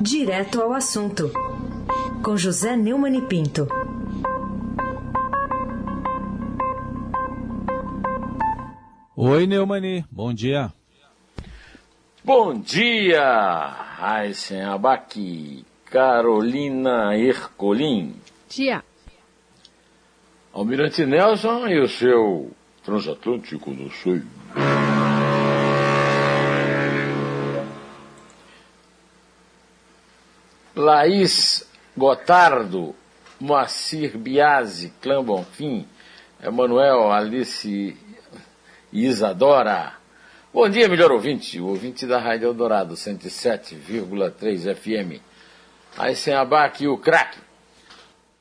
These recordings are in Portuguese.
Direto ao assunto, com José Neumann e Pinto. Oi, Neumani, bom dia. Bom dia, Raíssen Abac, Carolina Ercolim. Dia. Almirante Nelson e o seu transatlântico no sul. Laís Gotardo, Moacir Biasi, Clã Bonfim, Emanuel, Alice Isadora. Bom dia, melhor ouvinte, o ouvinte da Rádio Eldorado, 107,3 FM. Aí sem abaque o craque.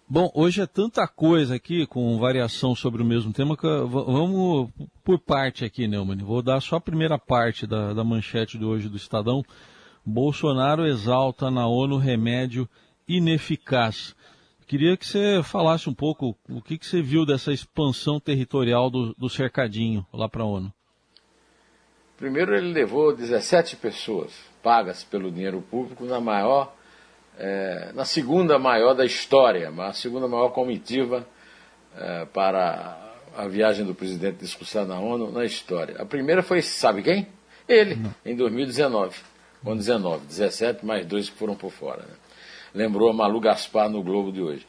Bom, hoje é tanta coisa aqui, com variação sobre o mesmo tema, que vamos por parte aqui, Neumann. Vou dar só a primeira parte da, da manchete de hoje do Estadão. Bolsonaro exalta na ONU remédio ineficaz. Queria que você falasse um pouco o que, que você viu dessa expansão territorial do, do cercadinho lá para a ONU. Primeiro, ele levou 17 pessoas pagas pelo dinheiro público na maior, é, na segunda maior da história, a segunda maior comitiva é, para a viagem do presidente discussão na ONU na história. A primeira foi, sabe quem? Ele, Não. em 2019 com 19, 17 mais dois que foram por fora. Né? Lembrou a Malu Gaspar no Globo de hoje.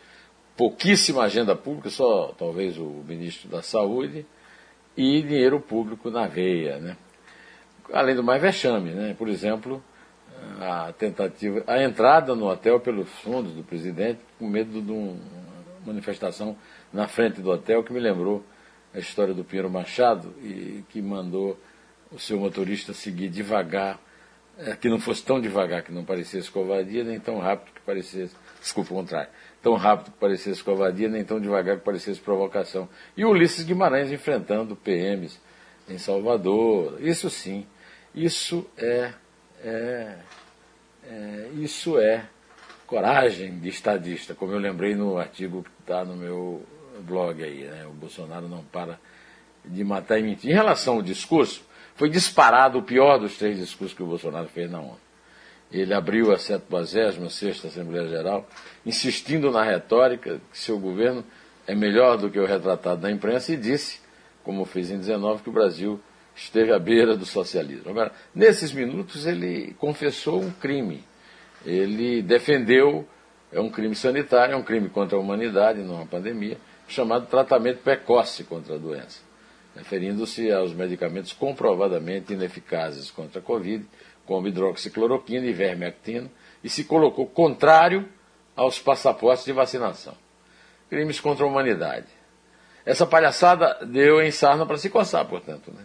Pouquíssima agenda pública, só talvez o ministro da Saúde, e dinheiro público na veia. Né? Além do mais vexame, né? por exemplo, a tentativa, a entrada no hotel pelos fundos do presidente, com medo de uma manifestação na frente do hotel, que me lembrou a história do Pinheiro Machado, e que mandou o seu motorista seguir devagar é, que não fosse tão devagar que não parecesse covardia, nem tão rápido que parecesse, desculpa o contrário, tão rápido que parecesse covardia, nem tão devagar que parecesse provocação. E Ulisses Guimarães enfrentando PMs em Salvador, isso sim, isso é, é, é isso é coragem de estadista, como eu lembrei no artigo que está no meu blog aí, né? o Bolsonaro não para de matar e mentir. Em relação ao discurso, foi disparado o pior dos três discursos que o Bolsonaro fez na ONU. Ele abriu a 76ª Assembleia Geral, insistindo na retórica que seu governo é melhor do que o retratado na imprensa e disse, como fez em 19, que o Brasil esteve à beira do socialismo. Agora, nesses minutos ele confessou um crime. Ele defendeu, é um crime sanitário, é um crime contra a humanidade numa pandemia, chamado tratamento precoce contra a doença referindo-se aos medicamentos comprovadamente ineficazes contra a Covid, como hidroxicloroquina e vermectina, e se colocou contrário aos passaportes de vacinação. Crimes contra a humanidade. Essa palhaçada deu em sarna para se coçar, portanto. Né?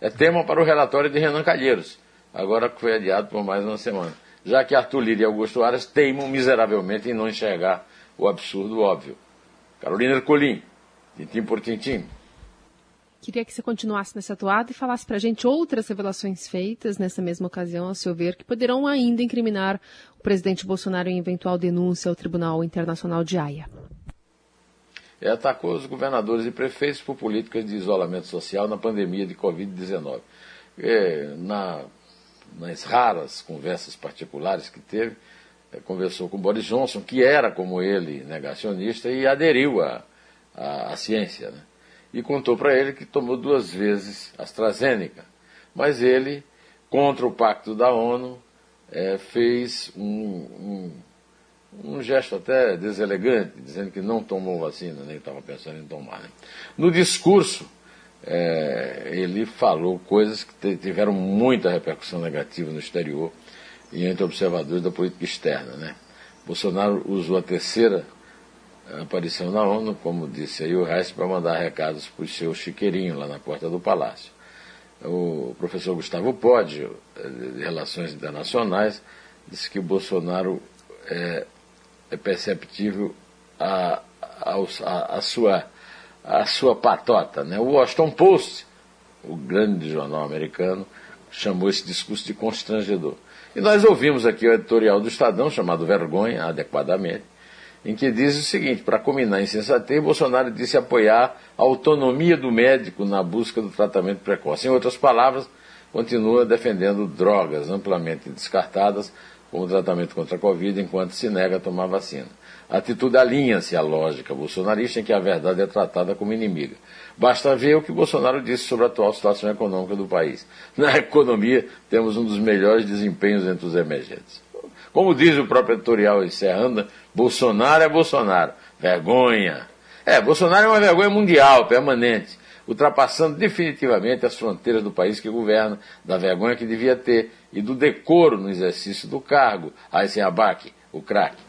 É tema para o relatório de Renan Calheiros, agora que foi adiado por mais uma semana, já que Arthur Lira e Augusto Aras teimam miseravelmente em não enxergar o absurdo óbvio. Carolina Ercolim, tintim por tintim. Queria que você continuasse nessa atuada e falasse para a gente outras revelações feitas nessa mesma ocasião, a seu ver, que poderão ainda incriminar o presidente Bolsonaro em eventual denúncia ao Tribunal Internacional de Haia. Ele atacou os governadores e prefeitos por políticas de isolamento social na pandemia de Covid-19. É, na, nas raras conversas particulares que teve, é, conversou com Boris Johnson, que era, como ele, negacionista, e aderiu à ciência. Né? E contou para ele que tomou duas vezes AstraZeneca. Mas ele, contra o pacto da ONU, é, fez um, um, um, gesto até deselegante, dizendo que não tomou vacina, nem estava pensando em tomar. Né? No discurso, é, ele falou coisas que tiveram muita repercussão negativa no exterior e entre observadores da política externa. Né? Bolsonaro usou a terceira aparição na ONU, como disse aí o Reis, para mandar recados para o seu chiqueirinho lá na porta do palácio. O professor Gustavo Podio, de Relações Internacionais, disse que Bolsonaro é, é perceptível a, a, a, sua, a sua patota. Né? O Washington Post, o grande jornal americano, chamou esse discurso de constrangedor. E nós ouvimos aqui o editorial do Estadão, chamado Vergonha, adequadamente, em que diz o seguinte: para combinar insensatez, Bolsonaro disse apoiar a autonomia do médico na busca do tratamento precoce. Em outras palavras, continua defendendo drogas amplamente descartadas como tratamento contra a Covid enquanto se nega a tomar vacina. A atitude alinha-se à lógica bolsonarista em que a verdade é tratada como inimiga. Basta ver o que Bolsonaro disse sobre a atual situação econômica do país. Na economia, temos um dos melhores desempenhos entre os emergentes. Como diz o próprio editorial encerrando, Bolsonaro é Bolsonaro. Vergonha. É, Bolsonaro é uma vergonha mundial, permanente, ultrapassando definitivamente as fronteiras do país que governa, da vergonha que devia ter e do decoro no exercício do cargo. Aí sem abaque, o craque.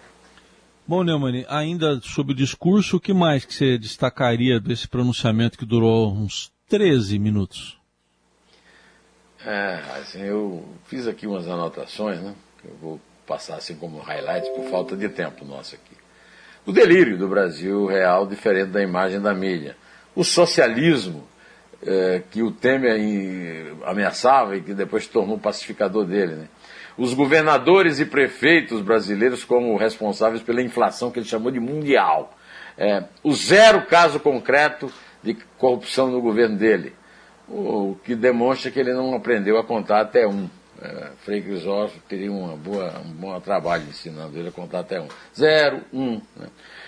Bom, Neumann, ainda sobre o discurso, o que mais que você destacaria desse pronunciamento que durou uns 13 minutos? É, assim, eu fiz aqui umas anotações, né? Que eu vou passar assim como highlights por falta de tempo nosso aqui. O delírio do Brasil real diferente da imagem da mídia. O socialismo é, que o Temer ameaçava e que depois tornou pacificador dele, né? os governadores e prefeitos brasileiros como responsáveis pela inflação que ele chamou de mundial. É, o zero caso concreto de corrupção no governo dele, o que demonstra que ele não aprendeu a contar até um. É, Frei Crisóstomo teria uma boa, um bom trabalho ensinando ele a contar até um. Zero, um. Né?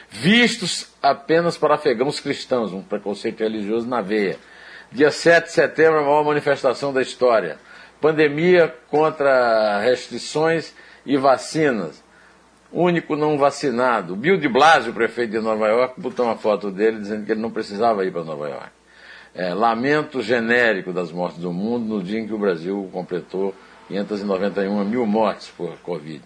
Vistos apenas para afegãos cristãos, um preconceito religioso na veia. Dia 7 de setembro, a maior manifestação da história pandemia contra restrições e vacinas. Único não vacinado. Bill de Blasio, prefeito de Nova York, botou uma foto dele dizendo que ele não precisava ir para Nova York. É, lamento genérico das mortes do mundo no dia em que o Brasil completou 591 mil mortes por Covid.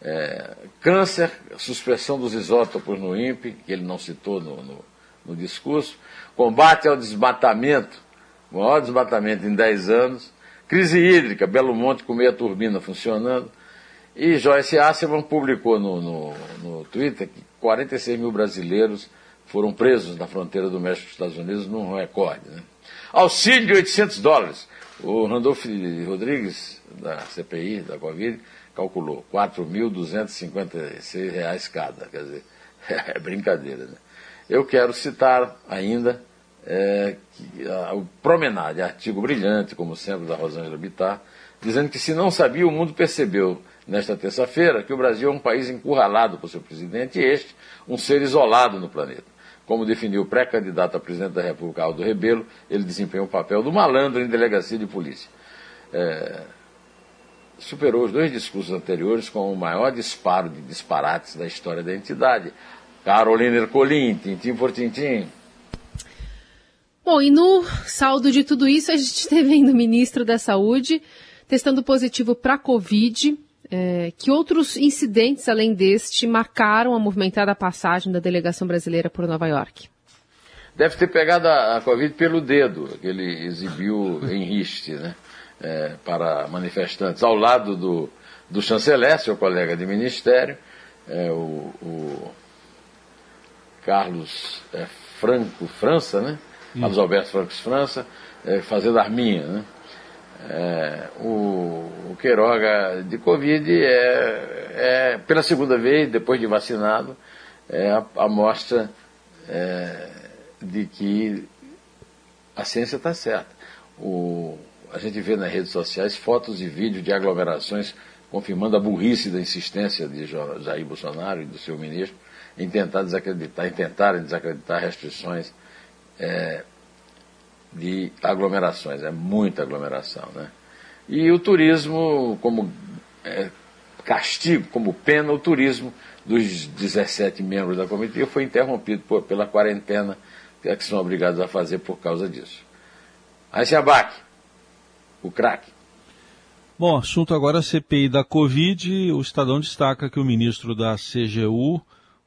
É, câncer, suspensão dos isótopos no INPE, que ele não citou no, no, no discurso. Combate ao desmatamento, maior desmatamento em 10 anos Crise hídrica, Belo Monte com meia turbina funcionando. E Joyce Asselman publicou no, no, no Twitter que 46 mil brasileiros foram presos na fronteira do México com os Estados Unidos num recorde. Né? Auxílio de 800 dólares. O Randolph Rodrigues, da CPI, da Covid, calculou 4.256 reais cada. Quer dizer, é brincadeira. Né? Eu quero citar ainda é, que, a, o Promenade, artigo brilhante, como sempre, da Rosângela Bittar, dizendo que se não sabia, o mundo percebeu nesta terça-feira que o Brasil é um país encurralado por seu presidente e este, um ser isolado no planeta. Como definiu o pré-candidato a presidente da República, Aldo Rebelo, ele desempenha o papel do malandro em delegacia de polícia. É, superou os dois discursos anteriores com o maior disparo de disparates da história da entidade. Carolina Ercolim, tintim por tintim, Bom, e no saldo de tudo isso, a gente teve ainda o ministro da Saúde testando positivo para Covid. É, que outros incidentes, além deste, marcaram a movimentada passagem da delegação brasileira por Nova York? Deve ter pegado a, a Covid pelo dedo, que ele exibiu em riste, né? É, para manifestantes, ao lado do, do chanceler, seu colega de ministério, é, o, o, Carlos é, Franco França, né? Carlos Alberto Franco França, é, fazendo arminha. Né? É, o, o Queiroga de Covid é, é, pela segunda vez, depois de vacinado, é a, a mostra é, de que a ciência está certa. O, a gente vê nas redes sociais fotos e vídeos de aglomerações confirmando a burrice da insistência de Jair Bolsonaro e do seu ministro em tentar desacreditar, em tentarem desacreditar restrições é, de aglomerações, é muita aglomeração. Né? E o turismo, como é, castigo, como pena, o turismo dos 17 membros da comitiva foi interrompido por, pela quarentena que, que são obrigados a fazer por causa disso. Abaque, o craque. Bom, assunto agora CPI da Covid. O Estadão destaca que o ministro da CGU,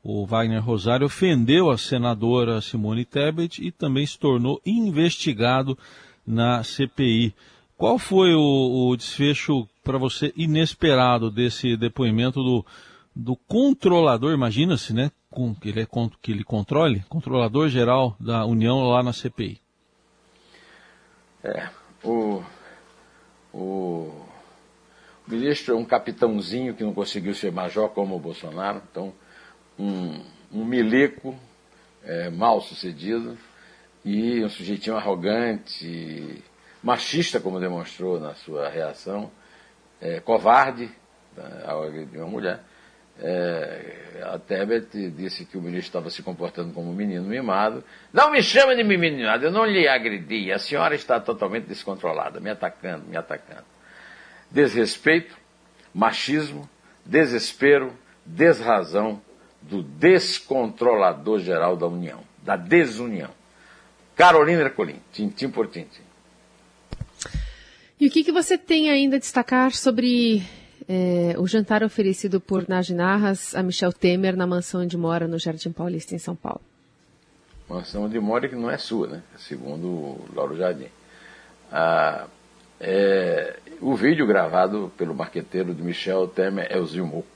o Wagner Rosário ofendeu a senadora Simone Tebet e também se tornou investigado na CPI. Qual foi o, o desfecho para você inesperado desse depoimento do, do controlador, imagina-se, né, com, que, ele é, que ele controle, controlador geral da União lá na CPI? É, o, o ministro é um capitãozinho que não conseguiu ser major como o Bolsonaro, então um, um milico é, mal sucedido e um sujeitinho arrogante, machista, como demonstrou na sua reação, é, covarde, né, ao agredir uma mulher. É, a Tebet disse que o ministro estava se comportando como um menino mimado. Não me chama de menino mimado, eu não lhe agredi. A senhora está totalmente descontrolada, me atacando, me atacando. Desrespeito, machismo, desespero, desrazão do descontrolador geral da União, da desunião. Carolina Ercolim, tintim por tintim. E o que, que você tem ainda a destacar sobre é, o jantar oferecido por Najinarras a Michel Temer na mansão onde mora no Jardim Paulista, em São Paulo? Mansão onde mora que não é sua, né? Segundo o Lauro Jardim. Ah, é, o vídeo gravado pelo marqueteiro de Michel Temer é o Zilmuco.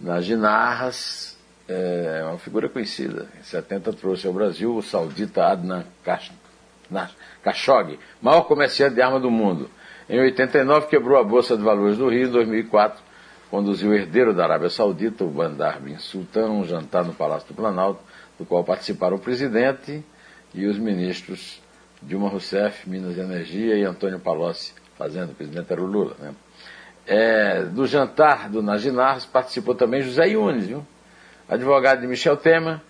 Najinarras é uma figura conhecida. Em 70 trouxe ao Brasil o saudita Adnan Khashoggi, maior comerciante de arma do mundo. Em 89 quebrou a Bolsa de Valores do Rio, em 2004 conduziu o herdeiro da Arábia Saudita, o Bandar Bin Sultan, um jantar no Palácio do Planalto, do qual participaram o presidente e os ministros Dilma Rousseff, Minas e Energia, e Antônio Palocci, fazendo, o presidente era o Lula. Né? É, do jantar do Naginar participou também José Yunes, viu? Advogado de Michel Temer,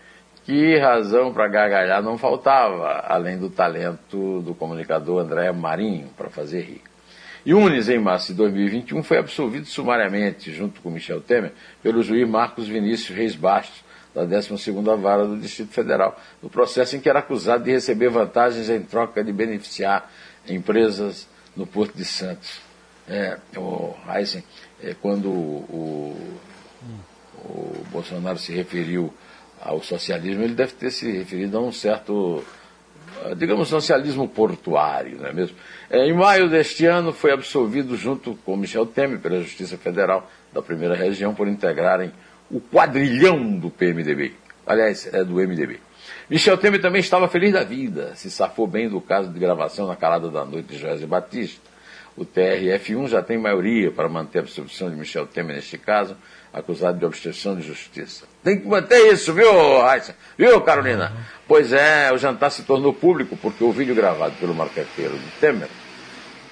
que razão para gargalhar não faltava, além do talento do comunicador André Marinho para fazer rir. Yunes, em março de 2021, foi absolvido sumariamente, junto com Michel Temer, pelo juiz Marcos Vinícius Reis Bastos, da 12ª Vara do Distrito Federal, no processo em que era acusado de receber vantagens em troca de beneficiar empresas no Porto de Santos. É, o Heisen, é, quando o, o Bolsonaro se referiu ao socialismo, ele deve ter se referido a um certo, digamos, socialismo portuário, não é mesmo? É, em maio deste ano, foi absolvido junto com Michel Temer pela Justiça Federal da primeira região por integrarem o quadrilhão do PMDB. Aliás, é do MDB. Michel Temer também estava feliz da vida, se safou bem do caso de gravação na calada da noite de José Batista. O TRF1 já tem maioria para manter a absolvição de Michel Temer neste caso, acusado de obstrução de justiça. Tem que manter isso, viu, Raíssa? Viu, Carolina? Uhum. Pois é, o jantar se tornou público porque o vídeo gravado pelo marqueteiro de Temer.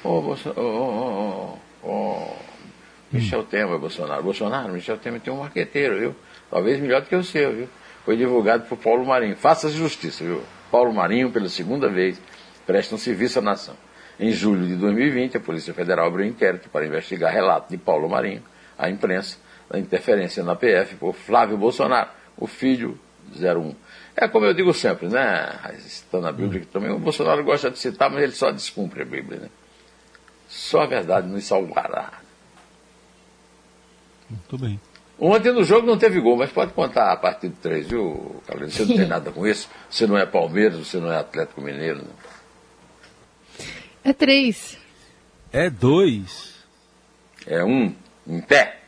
Ô, oh, oh, oh, oh, Michel hum. Temer, Bolsonaro. Bolsonaro, Michel Temer tem um marqueteiro, viu? Talvez melhor do que o seu, viu? Foi divulgado por Paulo Marinho. Faça-se justiça, viu? Paulo Marinho, pela segunda vez, presta um serviço à nação. Em julho de 2020, a Polícia Federal abriu um inquérito para investigar relato de Paulo Marinho à imprensa da interferência na PF por Flávio Bolsonaro, o filho 01. É como eu digo sempre, né? Está na Bíblia que também o Bolsonaro gosta de citar, mas ele só descumpre a Bíblia, né? Só a verdade nos salvará. Muito bem. Ontem no jogo não teve gol, mas pode contar a partir do 3, viu, Carolina? Você não tem nada com isso. Você não é Palmeiras, você não é Atlético Mineiro. Não. É 3. É 2. É um, em pé.